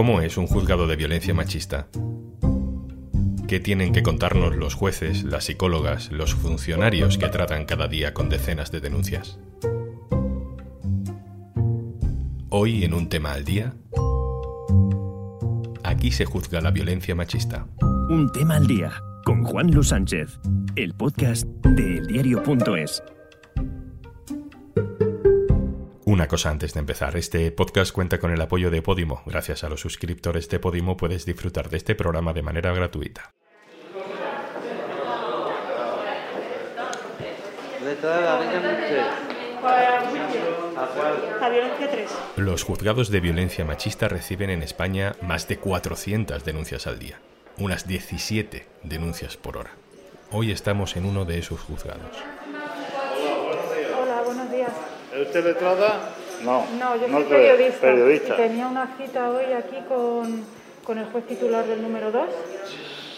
¿Cómo es un juzgado de violencia machista? ¿Qué tienen que contarnos los jueces, las psicólogas, los funcionarios que tratan cada día con decenas de denuncias? Hoy en un tema al día, aquí se juzga la violencia machista. Un tema al día con Juan Luis Sánchez, el podcast de eldiario.es. Una cosa antes de empezar, este podcast cuenta con el apoyo de Podimo. Gracias a los suscriptores de Podimo puedes disfrutar de este programa de manera gratuita. Los juzgados de violencia machista reciben en España más de 400 denuncias al día, unas 17 denuncias por hora. Hoy estamos en uno de esos juzgados. Usted letrada? No. No, yo no soy periodista. Periodista. Y tenía una cita hoy aquí con, con el juez titular del número 2.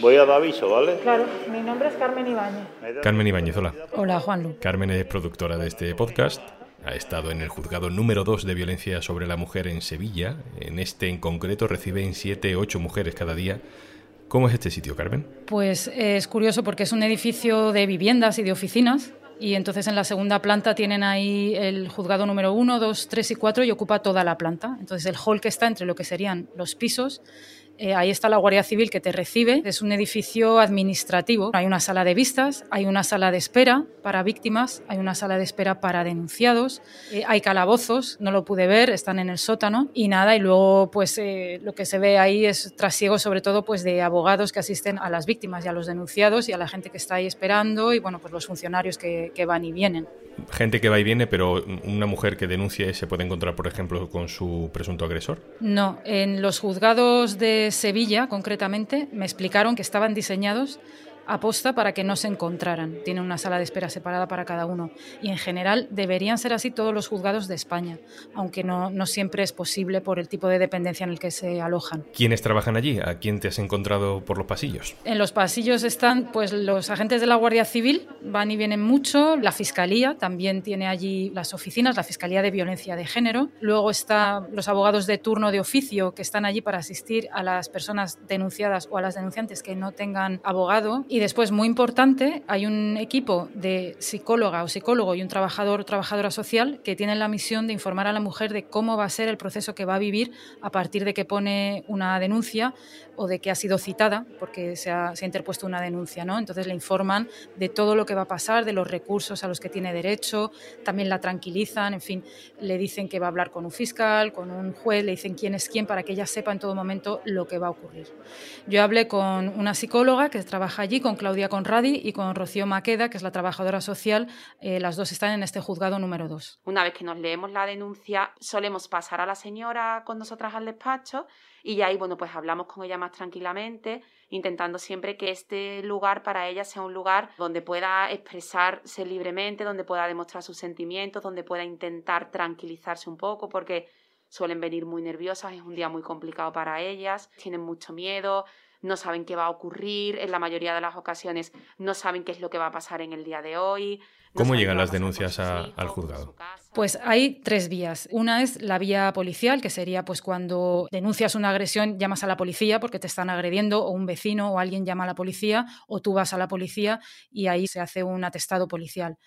Voy a dar aviso, ¿vale? Claro, mi nombre es Carmen Ibáñez. Carmen Ibáñez, hola. Hola, Juanlu. Carmen es productora de este podcast. Ha estado en el juzgado número 2 de violencia sobre la mujer en Sevilla. En este en concreto reciben 7, 8 mujeres cada día. ¿Cómo es este sitio, Carmen? Pues es curioso porque es un edificio de viviendas y de oficinas. Y entonces en la segunda planta tienen ahí el juzgado número 1, 2, 3 y 4 y ocupa toda la planta. Entonces el hall que está entre lo que serían los pisos, eh, ahí está la Guardia Civil que te recibe. Es un edificio administrativo. Hay una sala de vistas, hay una sala de espera para víctimas, hay una sala de espera para denunciados, eh, hay calabozos, no lo pude ver, están en el sótano y nada. Y luego pues eh, lo que se ve ahí es trasiego sobre todo pues de abogados que asisten a las víctimas y a los denunciados y a la gente que está ahí esperando y bueno pues los funcionarios que, que van y vienen. Gente que va y viene, pero una mujer que denuncie se puede encontrar, por ejemplo, con su presunto agresor. No, en los juzgados de Sevilla, concretamente, me explicaron que estaban diseñados aposta para que no se encontraran. Tienen una sala de espera separada para cada uno. Y en general deberían ser así todos los juzgados de España, aunque no, no siempre es posible por el tipo de dependencia en el que se alojan. ¿Quiénes trabajan allí? ¿A quién te has encontrado por los pasillos? En los pasillos están pues los agentes de la Guardia Civil, van y vienen mucho, la Fiscalía también tiene allí las oficinas, la Fiscalía de Violencia de Género, luego están los abogados de turno de oficio que están allí para asistir a las personas denunciadas o a las denunciantes que no tengan abogado y después, muy importante, hay un equipo de psicóloga o psicólogo y un trabajador o trabajadora social que tienen la misión de informar a la mujer de cómo va a ser el proceso que va a vivir a partir de que pone una denuncia o de que ha sido citada, porque se ha, se ha interpuesto una denuncia. ¿no? Entonces le informan de todo lo que va a pasar, de los recursos a los que tiene derecho, también la tranquilizan, en fin, le dicen que va a hablar con un fiscal, con un juez, le dicen quién es quién para que ella sepa en todo momento lo que va a ocurrir. Yo hablé con una psicóloga que trabaja allí, con Claudia Conradi y con Rocío Maqueda, que es la trabajadora social. Eh, las dos están en este juzgado número 2. Una vez que nos leemos la denuncia, solemos pasar a la señora con nosotras al despacho y ahí, bueno, pues hablamos con ella más tranquilamente, intentando siempre que este lugar para ella sea un lugar donde pueda expresarse libremente, donde pueda demostrar sus sentimientos, donde pueda intentar tranquilizarse un poco, porque suelen venir muy nerviosas, es un día muy complicado para ellas, tienen mucho miedo, no saben qué va a ocurrir, en la mayoría de las ocasiones no saben qué es lo que va a pasar en el día de hoy. no ¿Cómo llegan las denuncias sus a- hijos, al juzgado? Pues hay tres vías. Una es la vía policial, que sería pues cuando denuncias una agresión, llamas a la policía porque te están agrediendo, o un vecino o alguien llama a la policía, o tú vas a la policía y ahí se hace un atestado policial.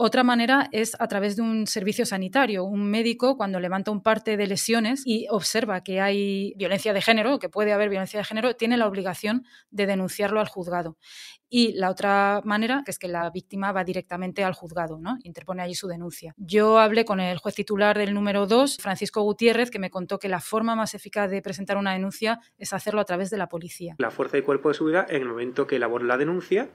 Otra manera es a través de un servicio sanitario. Un médico, cuando levanta un parte de lesiones y observa que hay violencia de género, que puede haber violencia de género, tiene la obligación de denunciarlo al juzgado. Y la otra manera, que es que la víctima va directamente al juzgado, ¿no? Interpone allí su denuncia. Yo hablé con el juez titular del número 2, Francisco Gutiérrez, que me contó que la forma más eficaz de presentar una denuncia es hacerlo a través de la policía. La fuerza y cuerpo de seguridad, en el momento que elaboren la denuncia,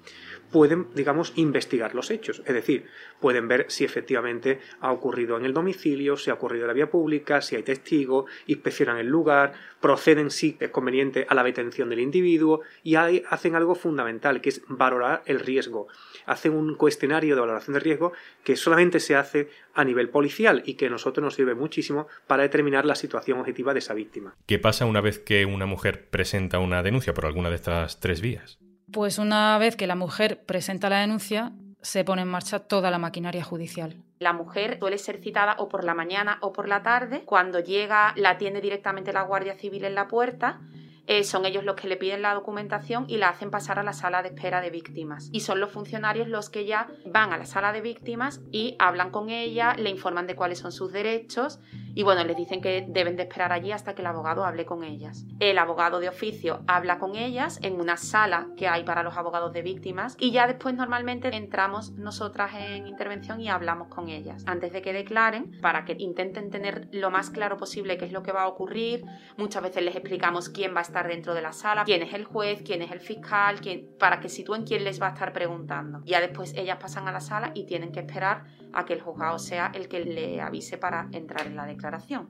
pueden, digamos, investigar los hechos. Es decir, pueden ver si efectivamente ha ocurrido en el domicilio, si ha ocurrido en la vía pública, si hay testigos, inspeccionan el lugar, proceden, si es conveniente, a la detención del individuo y ahí hacen algo fundamental, que es valorar el riesgo. Hacen un cuestionario de valoración de riesgo que solamente se hace a nivel policial y que a nosotros nos sirve muchísimo para determinar la situación objetiva de esa víctima. ¿Qué pasa una vez que una mujer presenta una denuncia por alguna de estas tres vías? Pues una vez que la mujer presenta la denuncia, se pone en marcha toda la maquinaria judicial. La mujer suele ser citada o por la mañana o por la tarde. Cuando llega, la atiende directamente la Guardia Civil en la puerta eh, son ellos los que le piden la documentación y la hacen pasar a la sala de espera de víctimas. Y son los funcionarios los que ya van a la sala de víctimas y hablan con ella, le informan de cuáles son sus derechos y bueno, les dicen que deben de esperar allí hasta que el abogado hable con ellas. El abogado de oficio habla con ellas en una sala que hay para los abogados de víctimas y ya después normalmente entramos nosotras en intervención y hablamos con ellas antes de que declaren para que intenten tener lo más claro posible qué es lo que va a ocurrir. Muchas veces les explicamos quién va a estar dentro de la sala, quién es el juez, quién es el fiscal, quién, para que sitúen quién les va a estar preguntando. Ya después ellas pasan a la sala y tienen que esperar a que el juzgado sea el que le avise para entrar en la declaración.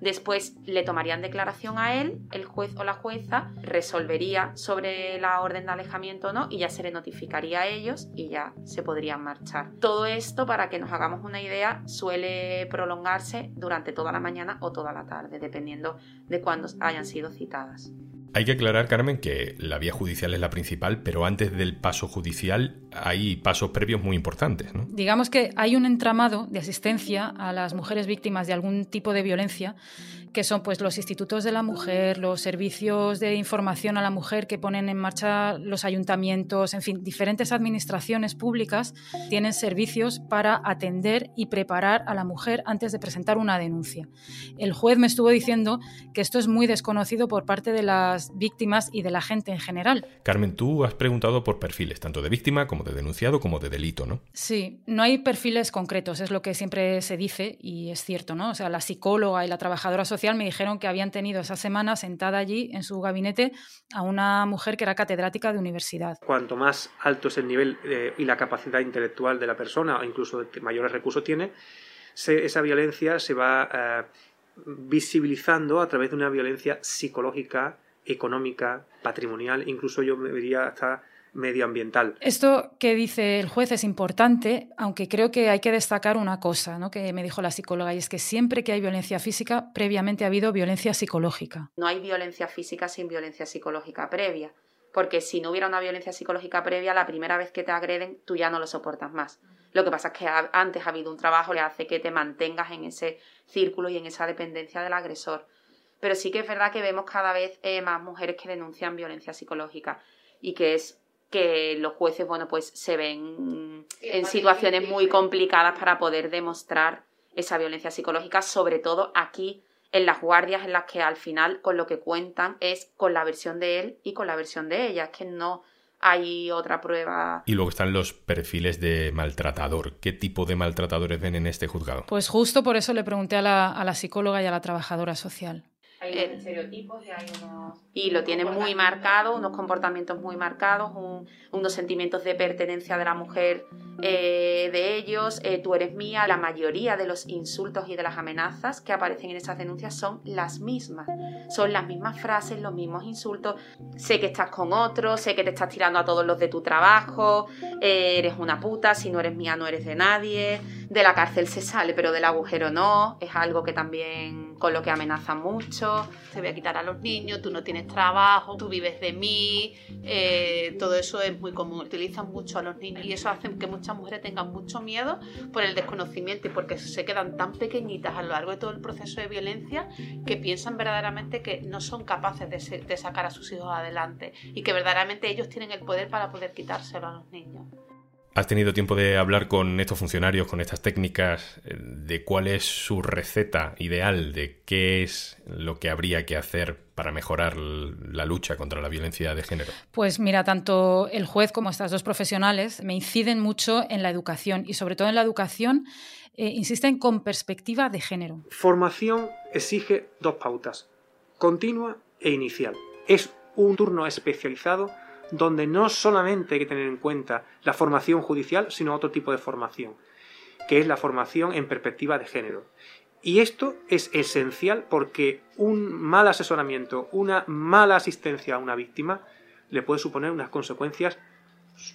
Después le tomarían declaración a él, el juez o la jueza resolvería sobre la orden de alejamiento o no y ya se le notificaría a ellos y ya se podrían marchar. Todo esto, para que nos hagamos una idea, suele prolongarse durante toda la mañana o toda la tarde, dependiendo de cuándo hayan sido citadas. Hay que aclarar, Carmen, que la vía judicial es la principal, pero antes del paso judicial hay pasos previos muy importantes. ¿no? Digamos que hay un entramado de asistencia a las mujeres víctimas de algún tipo de violencia que son pues los institutos de la mujer, los servicios de información a la mujer que ponen en marcha los ayuntamientos, en fin, diferentes administraciones públicas tienen servicios para atender y preparar a la mujer antes de presentar una denuncia. El juez me estuvo diciendo que esto es muy desconocido por parte de las víctimas y de la gente en general. Carmen, tú has preguntado por perfiles, tanto de víctima como de denunciado como de delito, ¿no? Sí, no hay perfiles concretos, es lo que siempre se dice y es cierto, ¿no? O sea, la psicóloga y la trabajadora social me dijeron que habían tenido esa semana sentada allí en su gabinete a una mujer que era catedrática de universidad. Cuanto más alto es el nivel eh, y la capacidad intelectual de la persona, o incluso mayores recursos tiene, esa violencia se va eh, visibilizando a través de una violencia psicológica, económica, patrimonial, incluso yo me diría hasta medioambiental. Esto que dice el juez es importante, aunque creo que hay que destacar una cosa ¿no? que me dijo la psicóloga, y es que siempre que hay violencia física, previamente ha habido violencia psicológica. No hay violencia física sin violencia psicológica previa, porque si no hubiera una violencia psicológica previa, la primera vez que te agreden, tú ya no lo soportas más. Lo que pasa es que antes ha habido un trabajo que hace que te mantengas en ese círculo y en esa dependencia del agresor. Pero sí que es verdad que vemos cada vez eh, más mujeres que denuncian violencia psicológica y que es que los jueces, bueno, pues se ven en situaciones muy complicadas para poder demostrar esa violencia psicológica, sobre todo aquí en las guardias en las que al final con lo que cuentan es con la versión de él y con la versión de ella, es que no hay otra prueba. Y luego están los perfiles de maltratador. ¿Qué tipo de maltratadores ven en este juzgado? Pues justo por eso le pregunté a la, a la psicóloga y a la trabajadora social. Hay estereotipos y hay unos... Y lo tienen muy marcado, unos comportamientos muy marcados, unos sentimientos de pertenencia de la mujer eh, de ellos, eh, tú eres mía. La mayoría de los insultos y de las amenazas que aparecen en esas denuncias son las mismas. Son las mismas frases, los mismos insultos. Sé que estás con otro, sé que te estás tirando a todos los de tu trabajo, eh, eres una puta, si no eres mía no eres de nadie. De la cárcel se sale, pero del agujero no. Es algo que también con lo que amenazan mucho. Te voy a quitar a los niños, tú no tienes trabajo, tú vives de mí. todo eso es muy común. Utilizan mucho a los niños y eso hace que muchas mujeres tengan mucho miedo por el desconocimiento y porque se quedan tan pequeñitas a lo largo de todo el proceso de violencia que piensan verdaderamente que no son capaces de, de sacar a sus hijos adelante y que verdaderamente ellos tienen el poder para poder quitárselo a los niños. ¿Has tenido tiempo de hablar con estos funcionarios, con estas técnicas, eh, de cuál es su receta ideal, de qué es lo que habría que hacer para mejorar la lucha contra la violencia de género? Pues mira, tanto el juez como estas dos profesionales me inciden mucho en la educación y sobre todo en la educación eh, insisten con perspectiva de género. Formación exige dos pautas, continua e inicial. Es un turno especializado donde no solamente hay que tener en cuenta la formación judicial, sino otro tipo de formación, que es la formación en perspectiva de género. Y esto es esencial porque un mal asesoramiento, una mala asistencia a una víctima le puede suponer unas consecuencias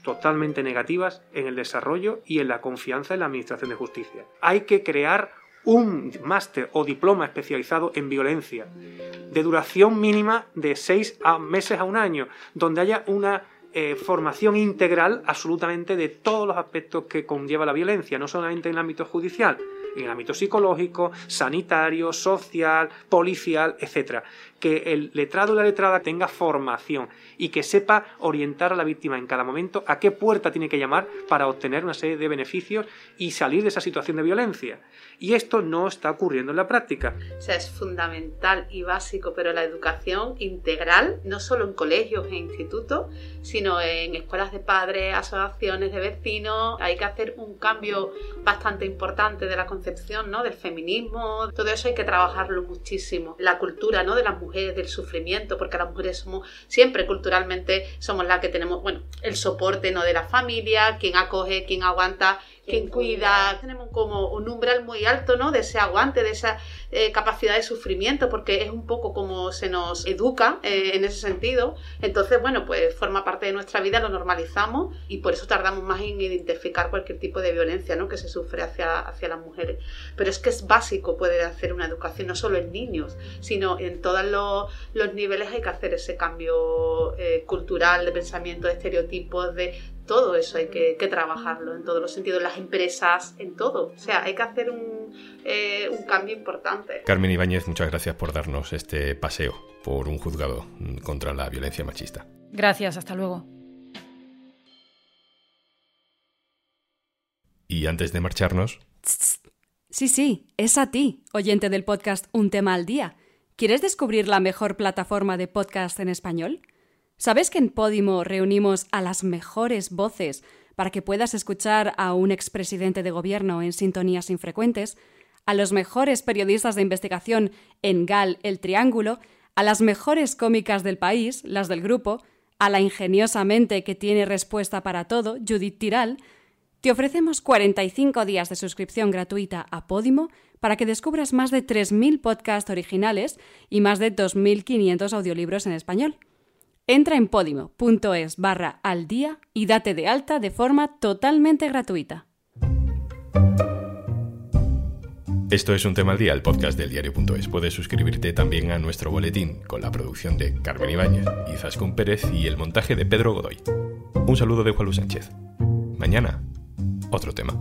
totalmente negativas en el desarrollo y en la confianza en la Administración de Justicia. Hay que crear un máster o diploma especializado en violencia, de duración mínima de seis meses a un año, donde haya una eh, formación integral absolutamente de todos los aspectos que conlleva la violencia, no solamente en el ámbito judicial, en el ámbito psicológico, sanitario, social, policial, etc. Que el letrado o la letrada tenga formación y que sepa orientar a la víctima en cada momento a qué puerta tiene que llamar para obtener una serie de beneficios y salir de esa situación de violencia. Y esto no está ocurriendo en la práctica. O sea, es fundamental y básico, pero la educación integral, no solo en colegios e institutos, sino en escuelas de padres, asociaciones de vecinos, hay que hacer un cambio bastante importante de la concepción ¿no? del feminismo, todo eso hay que trabajarlo muchísimo. La cultura ¿no? de las mujeres, del sufrimiento, porque las mujeres somos siempre culturalmente somos las que tenemos, bueno, el soporte ¿no? de la familia, quien acoge, quien aguanta quien cuida. Tenemos como un umbral muy alto, ¿no? De ese aguante, de esa eh, capacidad de sufrimiento, porque es un poco como se nos educa eh, en ese sentido. Entonces, bueno, pues forma parte de nuestra vida, lo normalizamos y por eso tardamos más en identificar cualquier tipo de violencia, ¿no? Que se sufre hacia, hacia las mujeres. Pero es que es básico poder hacer una educación, no solo en niños, sino en todos los, niveles hay que hacer ese cambio eh, cultural, de pensamiento, de estereotipos, de todo eso hay que, trabajarlo en todos los sentidos, en las empresas, en todo. O sea, hay que hacer un, eh, un cambio importante. Carmen Ibáñez, muchas gracias por darnos este paseo por un juzgado contra la violencia machista. Gracias, hasta luego. Y antes de marcharnos... Sí, sí, es a ti, oyente del podcast Un tema al día. ¿Quieres descubrir la mejor plataforma de podcast en español? ¿Sabes que en Podimo reunimos a las mejores voces para que puedas escuchar a un expresidente de gobierno en sintonías infrecuentes, a los mejores periodistas de investigación en GAL El Triángulo, a las mejores cómicas del país, las del grupo, a la ingeniosamente que tiene respuesta para todo, Judith Tiral, te ofrecemos 45 días de suscripción gratuita a Podimo para que descubras más de 3.000 podcasts originales y más de 2.500 audiolibros en español. Entra en podimo.es barra al día y date de alta de forma totalmente gratuita. Esto es un tema al día, el podcast del diario.es. Puedes suscribirte también a nuestro boletín con la producción de Carmen Ibáñez, Izaskun Pérez y el montaje de Pedro Godoy. Un saludo de Juan Luis Sánchez. Mañana, otro tema.